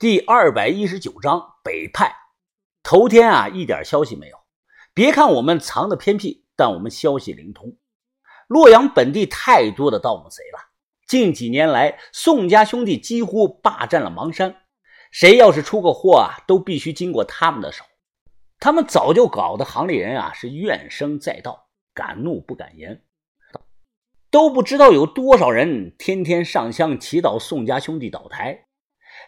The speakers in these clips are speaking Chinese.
第二百一十九章北派。头天啊，一点消息没有。别看我们藏的偏僻，但我们消息灵通。洛阳本地太多的盗墓贼了。近几年来，宋家兄弟几乎霸占了邙山，谁要是出个货啊，都必须经过他们的手。他们早就搞得行里人啊是怨声载道，敢怒不敢言，都不知道有多少人天天上香祈祷宋家兄弟倒台。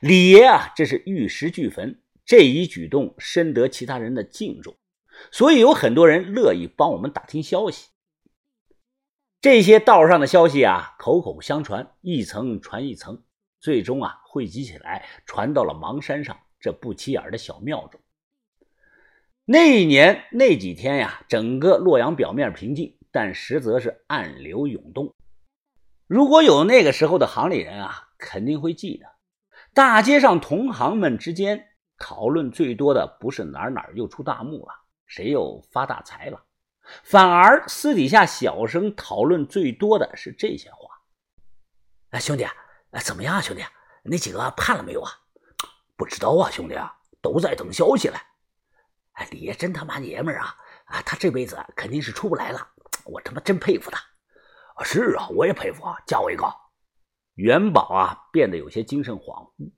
李爷啊，这是玉石俱焚，这一举动深得其他人的敬重，所以有很多人乐意帮我们打听消息。这些道上的消息啊，口口相传，一层传一层，最终啊汇集起来，传到了邙山上这不起眼的小庙中。那一年那几天呀，整个洛阳表面平静，但实则是暗流涌动。如果有那个时候的行里人啊，肯定会记得。大街上，同行们之间讨论最多的不是哪哪又出大墓了，谁又发大财了，反而私底下小声讨论最多的是这些话。哎，兄弟，哎，怎么样，啊兄弟，那几个判了没有啊？不知道啊，兄弟啊，都在等消息嘞。哎，李爷真他妈爷们儿啊！啊，他这辈子肯定是出不来了，我他妈真佩服他。是啊，我也佩服啊，加我一个。元宝啊，变得有些精神恍惚，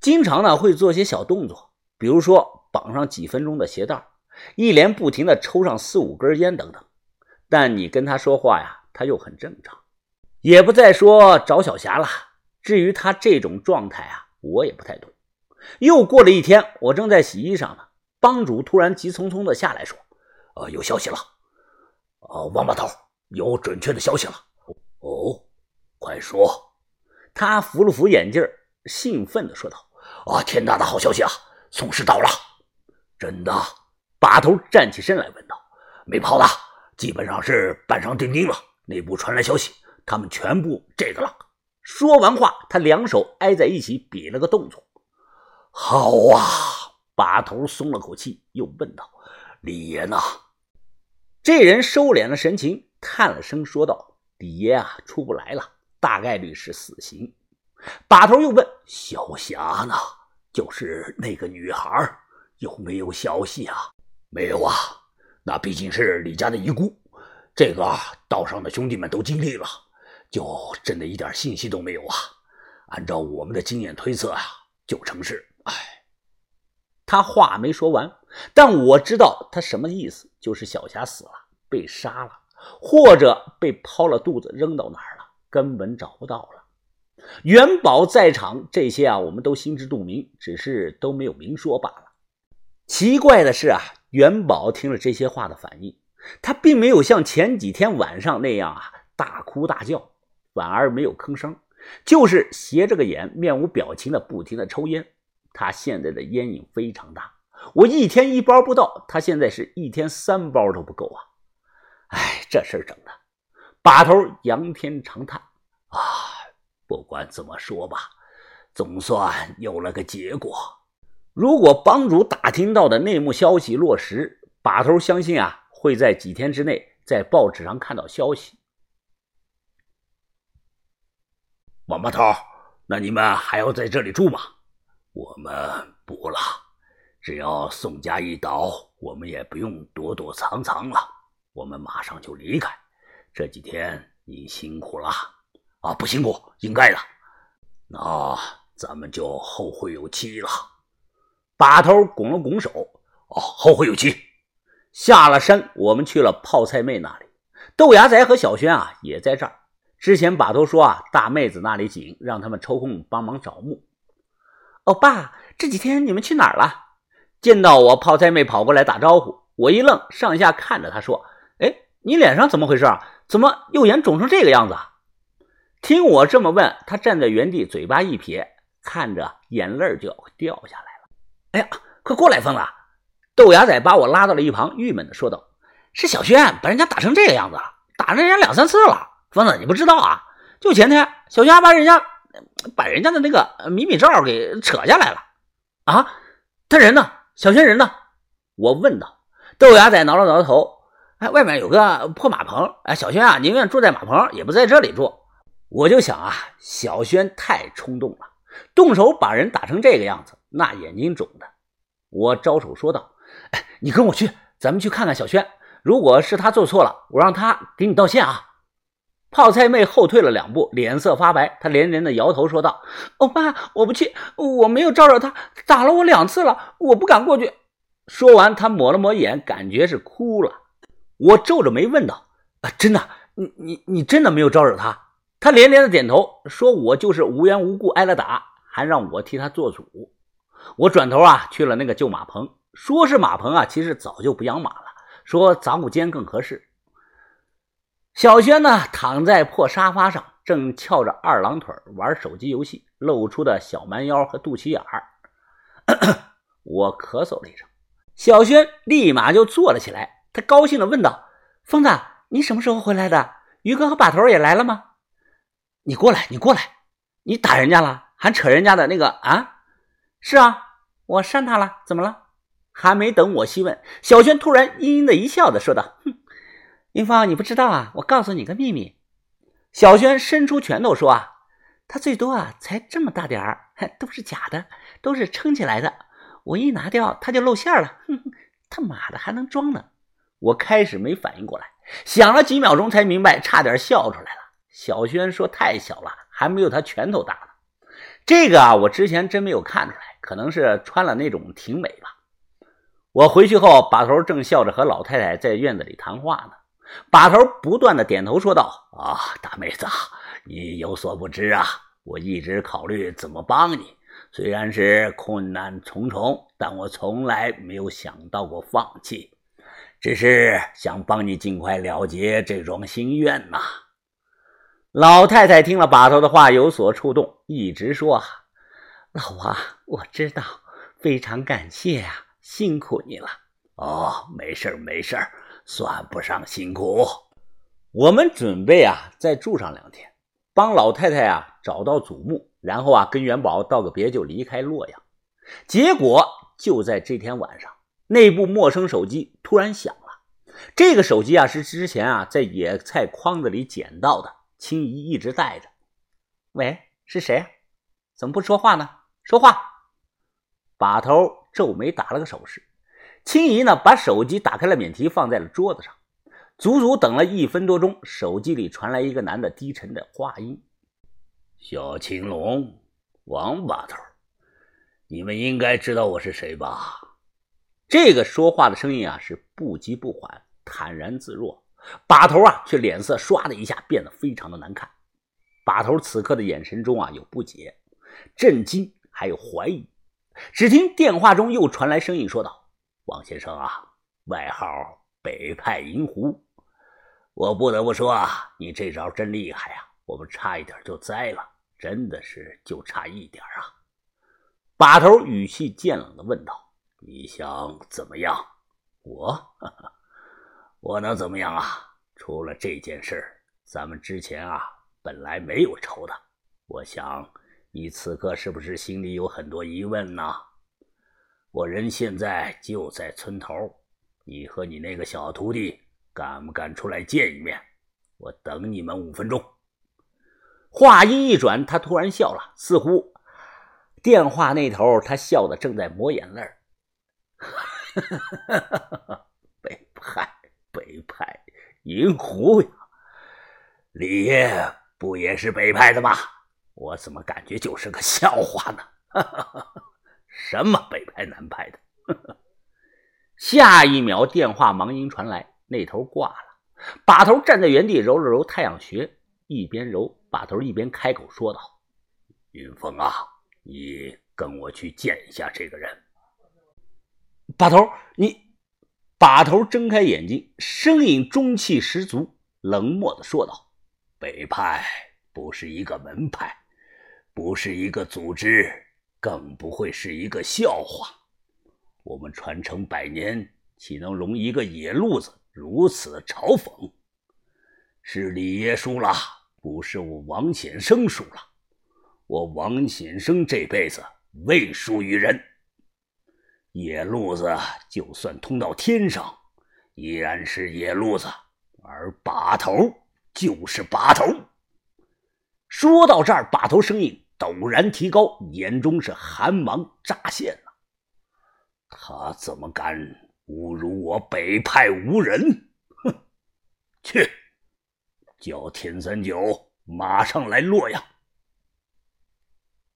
经常呢会做些小动作，比如说绑上几分钟的鞋带，一连不停的抽上四五根烟等等。但你跟他说话呀，他又很正常，也不再说找小霞了。至于他这种状态啊，我也不太懂。又过了一天，我正在洗衣裳呢，帮主突然急匆匆的下来说：“呃，有消息了，呃，王八头有准确的消息了。哦，快说。”他扶了扶眼镜，兴奋地说道：“啊，天大的好消息啊！宋氏到了，真的！”把头站起身来问道：“没跑的，基本上是板上钉钉了。内部传来消息，他们全部这个了。”说完话，他两手挨在一起，比了个动作。“好啊！”把头松了口气，又问道：“李爷呢？”这人收敛了神情，叹了声，说道：“李爷啊，出不来了。”大概率是死刑。把头又问：“小霞呢？就是那个女孩，有没有消息啊？”“没有啊，那毕竟是李家的遗孤。这个道上的兄弟们都尽力了，就真的一点信息都没有啊。按照我们的经验推测啊，九成是……哎。”他话没说完，但我知道他什么意思，就是小霞死了，被杀了，或者被抛了肚子扔到哪儿。根本找不到了。元宝在场，这些啊，我们都心知肚明，只是都没有明说罢了。奇怪的是啊，元宝听了这些话的反应，他并没有像前几天晚上那样啊大哭大叫，反而没有吭声，就是斜着个眼，面无表情的不停的抽烟。他现在的烟瘾非常大，我一天一包不到，他现在是一天三包都不够啊！哎，这事儿整的。把头仰天长叹：“啊，不管怎么说吧，总算有了个结果。如果帮主打听到的内幕消息落实，把头相信啊，会在几天之内在报纸上看到消息。”王八头，那你们还要在这里住吗？我们不了，只要宋家一倒，我们也不用躲躲藏藏了，我们马上就离开。这几天你辛苦了啊！不辛苦，应该的。那咱们就后会有期了。把头拱了拱手，哦，后会有期。下了山，我们去了泡菜妹那里。豆芽仔和小轩啊也在这儿。之前把头说啊，大妹子那里紧，让他们抽空帮忙找墓。哦，爸，这几天你们去哪儿了？见到我，泡菜妹跑过来打招呼。我一愣，上下看着她说：“哎，你脸上怎么回事啊？”怎么右眼肿成这个样子？听我这么问，他站在原地，嘴巴一撇，看着眼泪就要掉下来了。哎呀，快过来，疯子！豆芽仔把我拉到了一旁，郁闷的说道：“是小轩把人家打成这个样子，打了人家两三次了。疯子，你不知道啊？就前天，小轩把人家把人家的那个迷你照给扯下来了。啊，他人呢？小轩人呢？我问道。豆芽仔挠了挠头。哎，外面有个破马棚。哎，小轩啊，宁愿住在马棚，也不在这里住。我就想啊，小轩太冲动了，动手把人打成这个样子，那眼睛肿的。我招手说道：“哎，你跟我去，咱们去看看小轩。如果是他做错了，我让他给你道歉啊。”泡菜妹后退了两步，脸色发白，她连连的摇头说道：“欧巴，我不去，我没有招惹他，打了我两次了，我不敢过去。”说完，她抹了抹眼，感觉是哭了。我皱着眉问道：“啊，真的？你你你真的没有招惹他？”他连连的点头，说：“我就是无缘无故挨了打，还让我替他做主。”我转头啊去了那个旧马棚，说是马棚啊，其实早就不养马了，说杂物间更合适。小轩呢，躺在破沙发上，正翘着二郎腿玩手机游戏，露出的小蛮腰和肚脐眼儿。我咳嗽了一声，小轩立马就坐了起来。他高兴地问道：“疯子，你什么时候回来的？于哥和把头也来了吗？你过来，你过来，你打人家了，还扯人家的那个啊？是啊，我扇他了，怎么了？”还没等我细问，小轩突然阴阴的一笑的说道：“哼。”云芳，你不知道啊！我告诉你个秘密。小轩伸出拳头说：“啊，他最多啊，才这么大点儿，都是假的，都是撑起来的。我一拿掉，他就露馅了。哼哼，他妈的还能装呢！”我开始没反应过来，想了几秒钟才明白，差点笑出来了。小轩说：“太小了，还没有他拳头大呢。”这个啊，我之前真没有看出来，可能是穿了那种挺美吧。我回去后，把头正笑着和老太太在院子里谈话呢。把头不断的点头说道：“啊，大妹子，你有所不知啊，我一直考虑怎么帮你。虽然是困难重重，但我从来没有想到过放弃，只是想帮你尽快了结这桩心愿呐。”老太太听了把头的话，有所触动，一直说：“老王，我知道，非常感谢啊，辛苦你了。”哦，没事没事算不上辛苦，我们准备啊再住上两天，帮老太太啊找到祖墓，然后啊跟元宝道个别就离开洛阳。结果就在这天晚上，那部陌生手机突然响了。这个手机啊是之前啊在野菜筐子里捡到的，青姨一直带着。喂，是谁？怎么不说话呢？说话！把头皱眉打了个手势。青姨呢，把手机打开了免提，放在了桌子上。足足等了一分多钟，手机里传来一个男的低沉的话音：“小青龙，王把头，你们应该知道我是谁吧？”这个说话的声音啊，是不急不缓，坦然自若。把头啊，却脸色唰的一下变得非常的难看。把头此刻的眼神中啊，有不解、震惊，还有怀疑。只听电话中又传来声音说道。王先生啊，外号北派银狐，我不得不说啊，你这招真厉害啊！我们差一点就栽了，真的是就差一点啊！把头语气渐冷的问道：“你想怎么样？我，我能怎么样啊？出了这件事，咱们之前啊本来没有仇的。我想你此刻是不是心里有很多疑问呢？”我人现在就在村头，你和你那个小徒弟敢不敢出来见一面？我等你们五分钟。话音一转，他突然笑了，似乎电话那头他笑的正在抹眼泪哈哈哈北派，北派，银狐呀！李爷不也是北派的吗？我怎么感觉就是个笑话呢？哈哈哈。什么北派南派的？下一秒，电话忙音传来，那头挂了。把头站在原地，揉了揉太阳穴，一边揉，把头一边开口说道：“云峰啊，你跟我去见一下这个人。”把头，你……把头睁开眼睛，声音中气十足，冷漠的说道：“北派不是一个门派，不是一个组织。”更不会是一个笑话。我们传承百年，岂能容一个野路子如此嘲讽？是李爷输了，不是我王显生输了。我王显生这辈子未输于人。野路子就算通到天上，依然是野路子，而把头就是把头。说到这儿，把头声音陡然提高，眼中是寒芒乍现了。他怎么敢侮辱我北派无人？哼！去，叫田三九马上来洛阳。